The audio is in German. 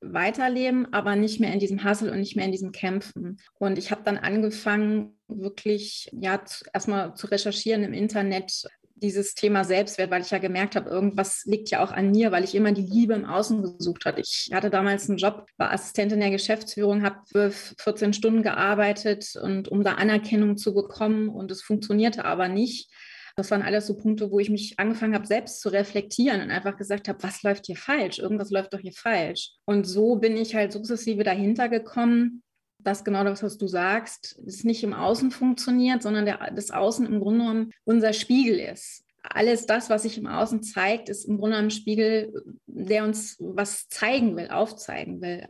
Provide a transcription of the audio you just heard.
weiterleben, aber nicht mehr in diesem Hassel und nicht mehr in diesem Kämpfen. Und ich habe dann angefangen, wirklich ja erstmal zu recherchieren im Internet, dieses Thema Selbstwert, weil ich ja gemerkt habe, irgendwas liegt ja auch an mir, weil ich immer die Liebe im Außen gesucht hatte. Ich hatte damals einen Job, war Assistentin der Geschäftsführung, habe 12, 14 Stunden gearbeitet und um da Anerkennung zu bekommen und es funktionierte aber nicht. Das waren alles so Punkte, wo ich mich angefangen habe, selbst zu reflektieren und einfach gesagt habe, was läuft hier falsch? Irgendwas läuft doch hier falsch. Und so bin ich halt sukzessive dahinter gekommen, dass genau das, was du sagst, es nicht im Außen funktioniert, sondern der, das Außen im Grunde genommen unser Spiegel ist. Alles das, was sich im Außen zeigt, ist im Grunde genommen ein Spiegel, der uns was zeigen will, aufzeigen will.